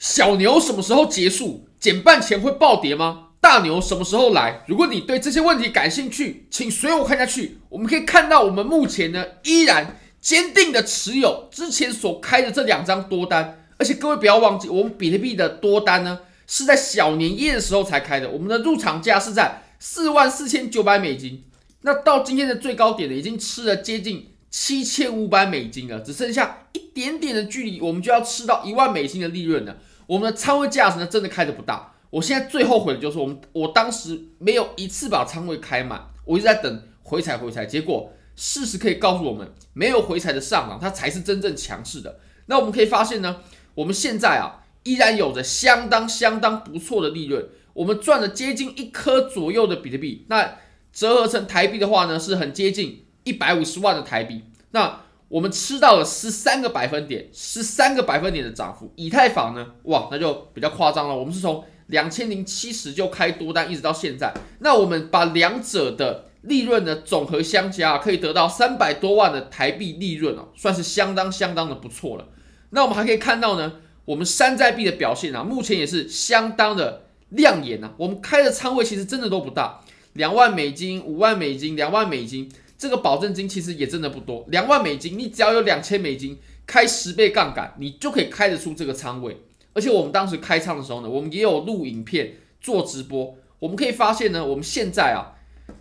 小牛什么时候结束？减半前会暴跌吗？大牛什么时候来？如果你对这些问题感兴趣，请随我看下去。我们可以看到，我们目前呢依然坚定的持有之前所开的这两张多单，而且各位不要忘记，我们比特币的多单呢是在小年夜的时候才开的，我们的入场价是在四万四千九百美金。那到今天的最高点呢，已经吃了接近七千五百美金了，只剩下一点点的距离，我们就要吃到一万美金的利润了。我们的仓位价值呢，真的开的不大。我现在最后悔的就是我们，我当时没有一次把仓位开满，我一直在等回踩回踩。结果事实可以告诉我们，没有回踩的上涨，它才是真正强势的。那我们可以发现呢，我们现在啊，依然有着相当相当不错的利润，我们赚了接近一颗左右的比特币。那折合成台币的话呢，是很接近一百五十万的台币。那我们吃到了十三个百分点，十三个百分点的涨幅。以太坊呢，哇，那就比较夸张了。我们是从两千零七十就开多单，一直到现在。那我们把两者的利润呢总和相加，可以得到三百多万的台币利润哦，算是相当相当的不错了。那我们还可以看到呢，我们山寨币的表现啊，目前也是相当的亮眼啊。我们开的仓位其实真的都不大，两万美金、五万美金、两万美金。这个保证金其实也真的不多，两万美金，你只要有两千美金，开十倍杠杆，你就可以开得出这个仓位。而且我们当时开仓的时候呢，我们也有录影片做直播，我们可以发现呢，我们现在啊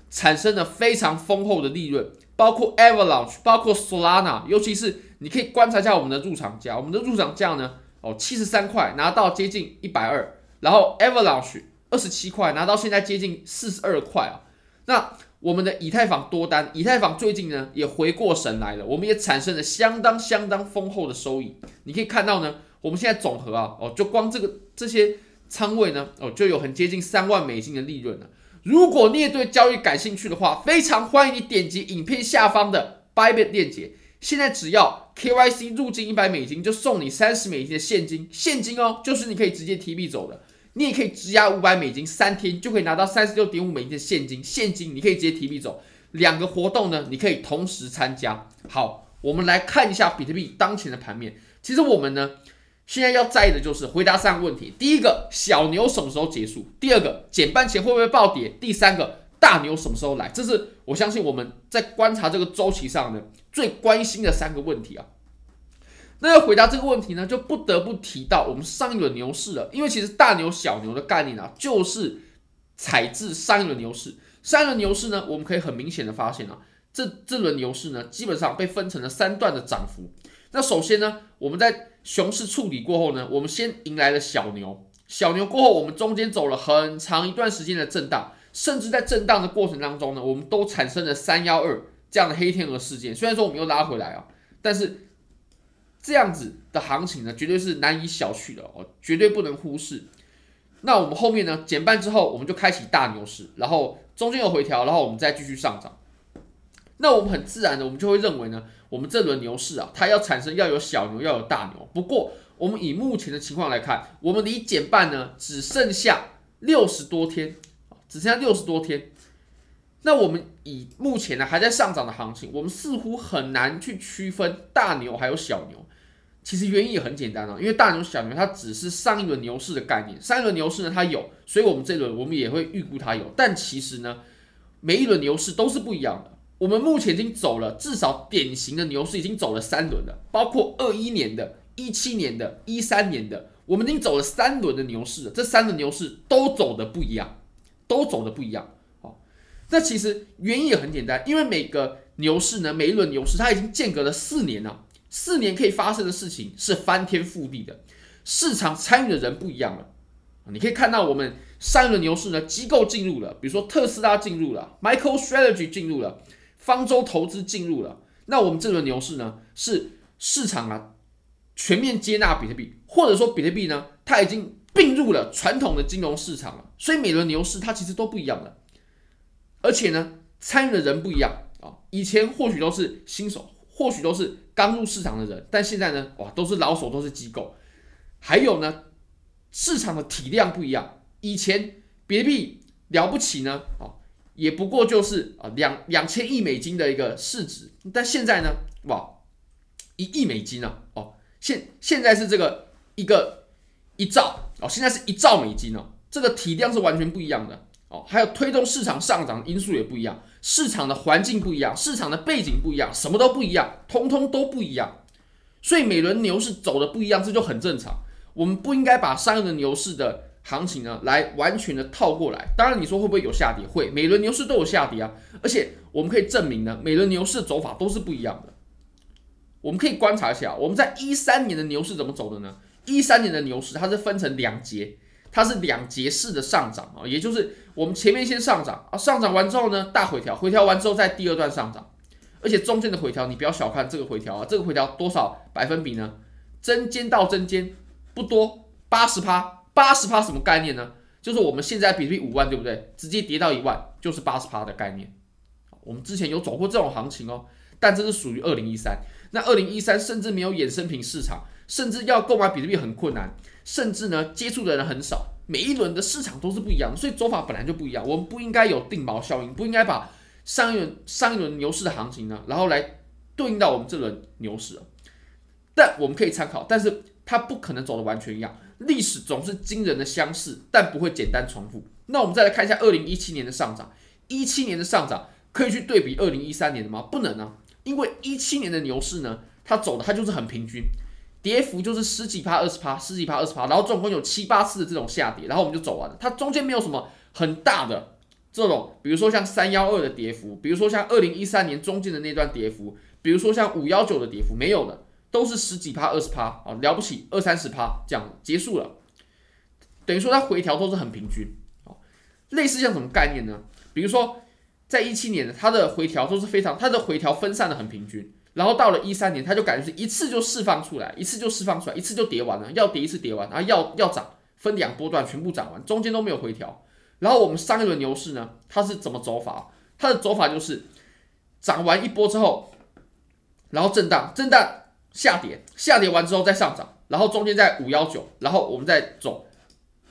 产生了非常丰厚的利润，包括 Avalanche，包括 Solana，尤其是你可以观察一下我们的入场价，我们的入场价呢，哦七十三块拿到接近一百二，然后 Avalanche 二十七块拿到现在接近四十二块啊，那。我们的以太坊多单，以太坊最近呢也回过神来了，我们也产生了相当相当丰厚的收益。你可以看到呢，我们现在总和啊，哦，就光这个这些仓位呢，哦，就有很接近三万美金的利润了。如果你也对交易感兴趣的话，非常欢迎你点击影片下方的 Bybit 链接。现在只要 KYC 入金一百美金，就送你三十美金的现金，现金哦，就是你可以直接提币走的。你也可以质押五百美金，三天就可以拿到三十六点五美金的现金。现金你可以直接提币走。两个活动呢，你可以同时参加。好，我们来看一下比特币当前的盘面。其实我们呢，现在要在意的就是回答三个问题：第一个，小牛什么时候结束？第二个，减半前会不会暴跌？第三个，大牛什么时候来？这是我相信我们在观察这个周期上呢最关心的三个问题啊。那要回答这个问题呢，就不得不提到我们上一轮牛市了。因为其实大牛小牛的概念啊，就是采自上一轮牛市。上一轮牛市呢，我们可以很明显的发现啊，这这轮牛市呢，基本上被分成了三段的涨幅。那首先呢，我们在熊市处理过后呢，我们先迎来了小牛。小牛过后，我们中间走了很长一段时间的震荡，甚至在震荡的过程当中呢，我们都产生了三幺二这样的黑天鹅事件。虽然说我们又拉回来啊，但是。这样子的行情呢，绝对是难以小觑的哦，绝对不能忽视。那我们后面呢，减半之后，我们就开启大牛市，然后中间有回调，然后我们再继续上涨。那我们很自然的，我们就会认为呢，我们这轮牛市啊，它要产生要有小牛，要有大牛。不过，我们以目前的情况来看，我们离减半呢，只剩下六十多天，只剩下六十多天。那我们以目前呢还在上涨的行情，我们似乎很难去区分大牛还有小牛。其实原因也很简单啊，因为大牛小牛它只是上一轮牛市的概念，上一轮牛市呢它有，所以我们这轮我们也会预估它有。但其实呢，每一轮牛市都是不一样的。我们目前已经走了至少典型的牛市已经走了三轮了，包括二一年的、一七年的、一三年的，我们已经走了三轮的牛市了。这三轮牛市都走的不一样，都走的不一样。那其实原因也很简单，因为每个牛市呢，每一轮牛市它已经间隔了四年了，四年可以发生的事情是翻天覆地的，市场参与的人不一样了。你可以看到，我们上一轮牛市呢，机构进入了，比如说特斯拉进入了，MicroStrategy 进入了，方舟投资进入了。那我们这轮牛市呢，是市场啊全面接纳比特币，或者说比特币呢，它已经并入了传统的金融市场了。所以每轮牛市它其实都不一样的。而且呢，参与的人不一样啊。以前或许都是新手，或许都是刚入市场的人，但现在呢，哇，都是老手，都是机构。还有呢，市场的体量不一样。以前比特币了不起呢，啊，也不过就是啊两两千亿美金的一个市值，但现在呢，哇，一亿美金啊，哦，现现在是这个一个一兆哦，现在是一兆美金哦，这个体量是完全不一样的哦。还有推动市场上涨因素也不一样，市场的环境不一样，市场的背景不一样，什么都不一样，通通都不一样。所以每轮牛市走的不一样，这就很正常。我们不应该把上一轮牛市的行情呢来完全的套过来。当然，你说会不会有下跌？会，每轮牛市都有下跌啊。而且我们可以证明呢，每轮牛市的走法都是不一样的。我们可以观察一下，我们在一三年的牛市怎么走的呢？一三年的牛市它是分成两节，它是两节式的上涨啊，也就是我们前面先上涨啊，上涨完之后呢，大回调，回调完之后再第二段上涨。而且中间的回调，你不要小看这个回调啊，这个回调多少百分比呢？针尖到针尖不多，八十趴，八十趴什么概念呢？就是我们现在比特币五万，对不对？直接跌到一万，就是八十趴的概念。我们之前有走过这种行情哦，但这是属于二零一三。那二零一三甚至没有衍生品市场，甚至要购买比特币很困难，甚至呢接触的人很少。每一轮的市场都是不一样的，所以走法本来就不一样。我们不应该有定锚效应，不应该把。上一轮上一轮牛市的行情呢，然后来对应到我们这轮牛市，但我们可以参考，但是它不可能走的完全一样。历史总是惊人的相似，但不会简单重复。那我们再来看一下二零一七年的上涨，一七年的上涨可以去对比二零一三年的吗？不能啊，因为一七年的牛市呢，它走的它就是很平均，跌幅就是十几趴、二十趴、十几趴、二十趴，然后总共有七八次的这种下跌，然后我们就走完了，它中间没有什么很大的。这种，比如说像三幺二的跌幅，比如说像二零一三年中间的那段跌幅，比如说像五幺九的跌幅，没有的，都是十几趴、二十趴啊，了不起二三十趴这样结束了，等于说它回调都是很平均啊。类似像什么概念呢？比如说在一七年，它的回调都是非常，它的回调分散的很平均，然后到了一三年，它就感觉是一次就释放出来，一次就释放出来，一次就跌完了，要跌一次跌完，然后要要涨，分两波段全部涨完，中间都没有回调。然后我们上一轮牛市呢，它是怎么走法？它的走法就是涨完一波之后，然后震荡，震荡下跌，下跌完之后再上涨，然后中间在五幺九，然后我们再走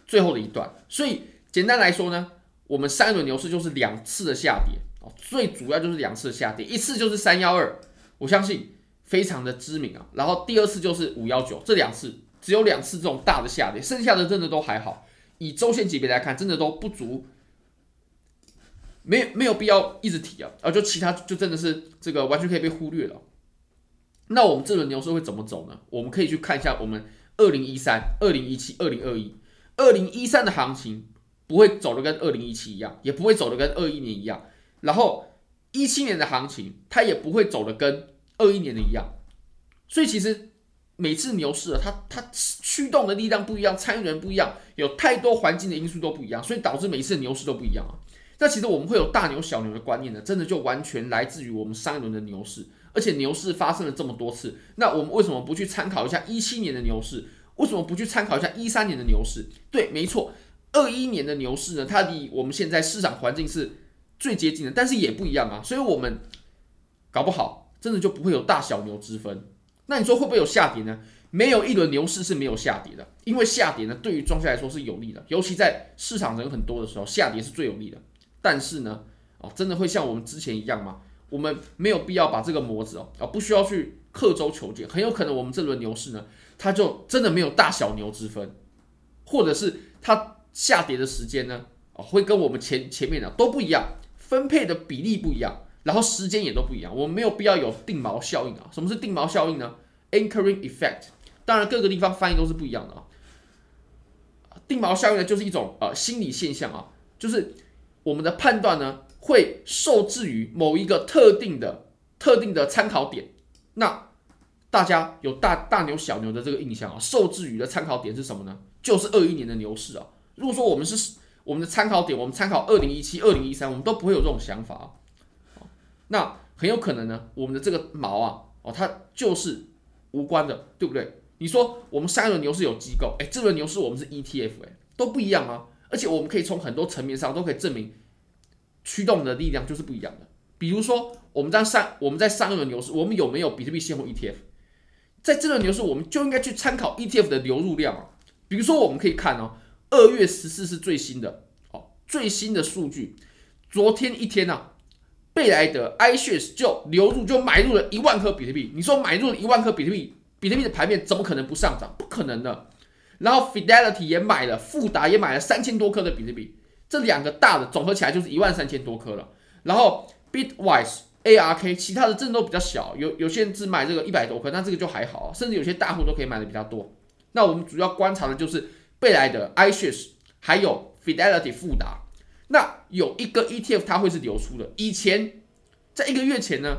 最后的一段。所以简单来说呢，我们上一轮牛市就是两次的下跌哦，最主要就是两次下跌，一次就是三幺二，我相信非常的知名啊。然后第二次就是五幺九，这两次只有两次这种大的下跌，剩下的真的都还好。以周线级别来看，真的都不足，没没有必要一直提啊，啊，就其他就真的是这个完全可以被忽略了。那我们这轮牛市会怎么走呢？我们可以去看一下我们二零一三、二零一七、二零二一、二零一三的行情不会走的跟二零一七一样，也不会走的跟二一年一样，然后一七年的行情它也不会走的跟二一年的一样，所以其实。每次牛市啊，它它驱动的力量不一样，参与人不一样，有太多环境的因素都不一样，所以导致每一次牛市都不一样啊。那其实我们会有大牛小牛的观念呢，真的就完全来自于我们上一轮的牛市，而且牛市发生了这么多次，那我们为什么不去参考一下一七年的牛市？为什么不去参考一下一三年的牛市？对，没错，二一年的牛市呢，它离我们现在市场环境是最接近的，但是也不一样啊。所以我们搞不好真的就不会有大小牛之分。那你说会不会有下跌呢？没有一轮牛市是没有下跌的，因为下跌呢，对于庄家来说是有利的，尤其在市场人很多的时候，下跌是最有利的。但是呢，哦，真的会像我们之前一样吗？我们没有必要把这个模子哦，啊，不需要去刻舟求剑，很有可能我们这轮牛市呢，它就真的没有大小牛之分，或者是它下跌的时间呢，啊，会跟我们前前面的都不一样，分配的比例不一样。然后时间也都不一样，我们没有必要有定锚效应啊。什么是定锚效应呢？Anchoring effect，当然各个地方翻译都是不一样的啊。定锚效应呢，就是一种呃心理现象啊，就是我们的判断呢会受制于某一个特定的特定的参考点。那大家有大大牛小牛的这个印象啊，受制于的参考点是什么呢？就是二一年的牛市啊。如果说我们是我们的参考点，我们参考二零一七、二零一三，我们都不会有这种想法啊。那很有可能呢，我们的这个毛啊，哦，它就是无关的，对不对？你说我们上一轮牛市有机构，哎，这轮牛市我们是 ETF，哎，都不一样啊。而且我们可以从很多层面上都可以证明，驱动的力量就是不一样的。比如说，我们在上我们在上一轮牛市，我们有没有比特币现货 ETF？在这轮牛市，我们就应该去参考 ETF 的流入量啊。比如说，我们可以看哦，二月十四是最新的哦，最新的数据，昨天一天啊。贝莱德 iShares 就流入就买入了一万颗比特币，你说买入了一万颗比特币，比特币的盘面怎么可能不上涨？不可能的。然后 Fidelity 也买了，富达也买了三千多颗的比特币，这两个大的总合起来就是一万三千多颗了。然后 Bitwise、ARK 其他的真的都比较小，有有些人只买这个一百多颗，那这个就还好，甚至有些大户都可以买的比较多。那我们主要观察的就是贝莱德 iShares 还有 Fidelity 富达。那有一个 ETF 它会是流出的，以前在一个月前呢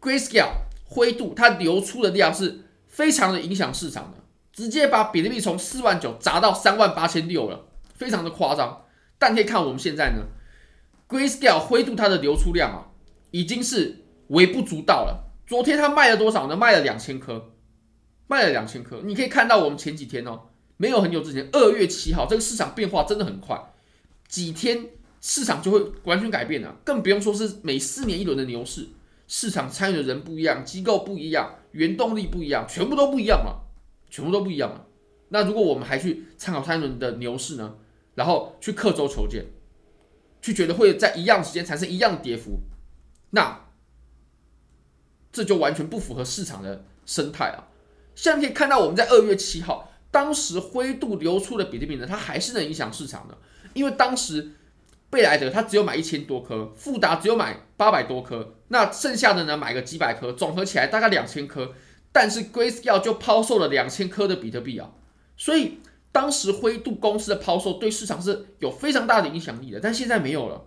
，Grayscale 灰度它流出的量是非常的影响市场的。直接把比特币从四万九砸到三万八千六了，非常的夸张。但可以看我们现在呢，Grayscale 灰度它的流出量啊，已经是微不足道了。昨天它卖了多少呢？卖了两千颗，卖了两千颗。你可以看到我们前几天哦，没有很久之前，二月七号这个市场变化真的很快，几天市场就会完全改变了。更不用说是每四年一轮的牛市，市场参与的人不一样，机构不一样，原动力不一样，全部都不一样了。全部都不一样了。那如果我们还去参考三轮的牛市呢？然后去刻舟求剑，去觉得会在一样时间产生一样跌幅，那这就完全不符合市场的生态啊！现在可以看到，我们在二月七号，当时灰度流出的比特币呢，它还是能影响市场的，因为当时贝莱德它只有买一千多颗，富达只有买八百多颗，那剩下的呢买个几百颗，总合起来大概两千颗。但是 Grayscale 就抛售了两千颗的比特币啊，所以当时灰度公司的抛售对市场是有非常大的影响力的，但现在没有了。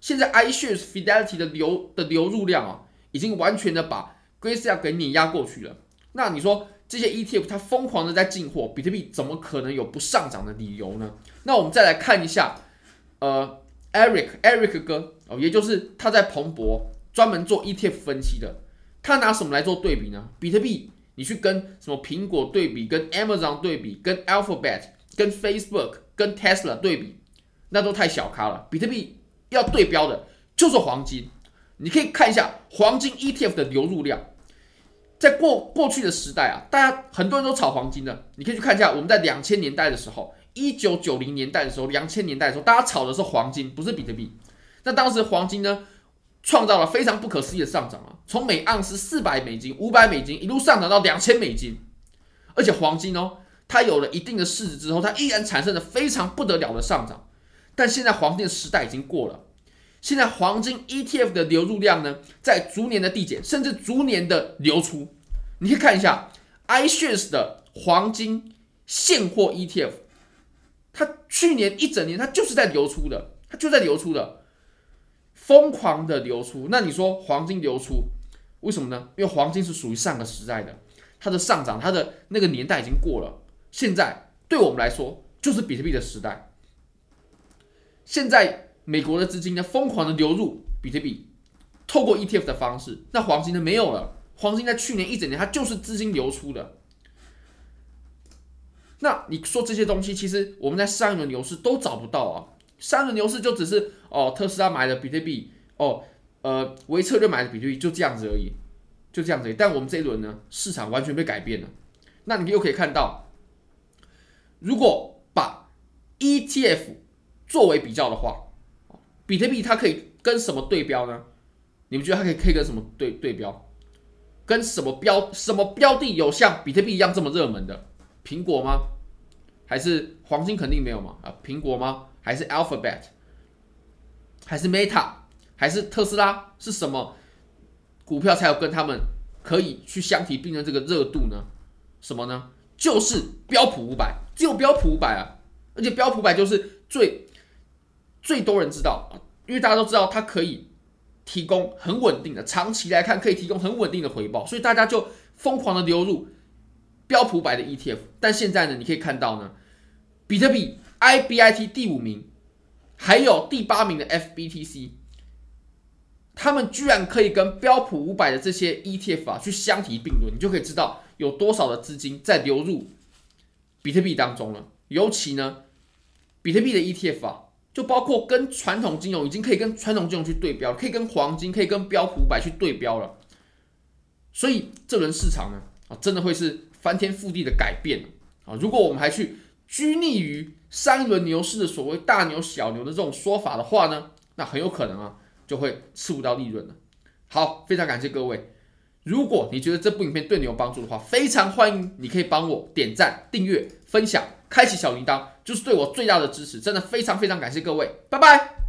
现在 iShares Fidelity 的流的流入量啊，已经完全的把 Grayscale 给碾压过去了。那你说这些 ETF 它疯狂的在进货，比特币怎么可能有不上涨的理由呢？那我们再来看一下，呃，Eric Eric 哥哦，也就是他在彭博专门做 ETF 分析的。他拿什么来做对比呢？比特币，你去跟什么苹果对比，跟 Amazon 对比，跟 Alphabet、跟 Facebook、跟 Tesla 对比，那都太小咖了。比特币要对标的就是黄金。你可以看一下黄金 ETF 的流入量，在过过去的时代啊，大家很多人都炒黄金的。你可以去看一下，我们在两千年代的时候，一九九零年代的时候，两千年代的时候，大家炒的是黄金，不是比特币。那当时黄金呢？创造了非常不可思议的上涨啊！从每盎司四百美金、五百美金一路上涨到两千美金，而且黄金哦，它有了一定的市值之后，它依然产生了非常不得了的上涨。但现在黄金的时代已经过了，现在黄金 ETF 的流入量呢，在逐年的递减，甚至逐年的流出。你可以看一下 iShares 的黄金现货 ETF，它去年一整年它就是在流出的，它就在流出的。疯狂的流出，那你说黄金流出为什么呢？因为黄金是属于上个时代的，它的上涨，它的那个年代已经过了。现在对我们来说，就是比特币的时代。现在美国的资金呢，疯狂的流入比特币，透过 ETF 的方式，那黄金呢没有了。黄金在去年一整年，它就是资金流出的。那你说这些东西，其实我们在上一轮牛市都找不到啊。上一轮牛市就只是哦，特斯拉买的比特币哦，呃，维策略买的比特币就这样子而已，就这样子而已。但我们这一轮呢，市场完全被改变了。那你又可以看到，如果把 ETF 作为比较的话，比特币它可以跟什么对标呢？你们觉得它可以可以跟什么对对标？跟什么标什么标的有像比特币一样这么热门的？苹果吗？还是黄金肯定没有嘛？啊，苹果吗？还是 Alphabet，还是 Meta，还是特斯拉？是什么股票才有跟他们可以去相提并论这个热度呢？什么呢？就是标普五百，只有标普五百啊！而且标普五百就是最最多人知道啊，因为大家都知道它可以提供很稳定的，长期来看可以提供很稳定的回报，所以大家就疯狂的流入标普百的 ETF。但现在呢，你可以看到呢，比特币。IBIT 第五名，还有第八名的 FBTC，他们居然可以跟标普五百的这些 ETF 啊去相提并论，你就可以知道有多少的资金在流入比特币当中了。尤其呢，比特币的 ETF 啊，就包括跟传统金融已经可以跟传统金融去对标，可以跟黄金，可以跟标普五百去对标了。所以这轮市场呢，啊，真的会是翻天覆地的改变啊！如果我们还去拘泥于上一轮牛市的所谓大牛小牛的这种说法的话呢，那很有可能啊就会吃不到利润了。好，非常感谢各位。如果你觉得这部影片对你有帮助的话，非常欢迎你可以帮我点赞、订阅、分享、开启小铃铛，就是对我最大的支持。真的非常非常感谢各位，拜拜。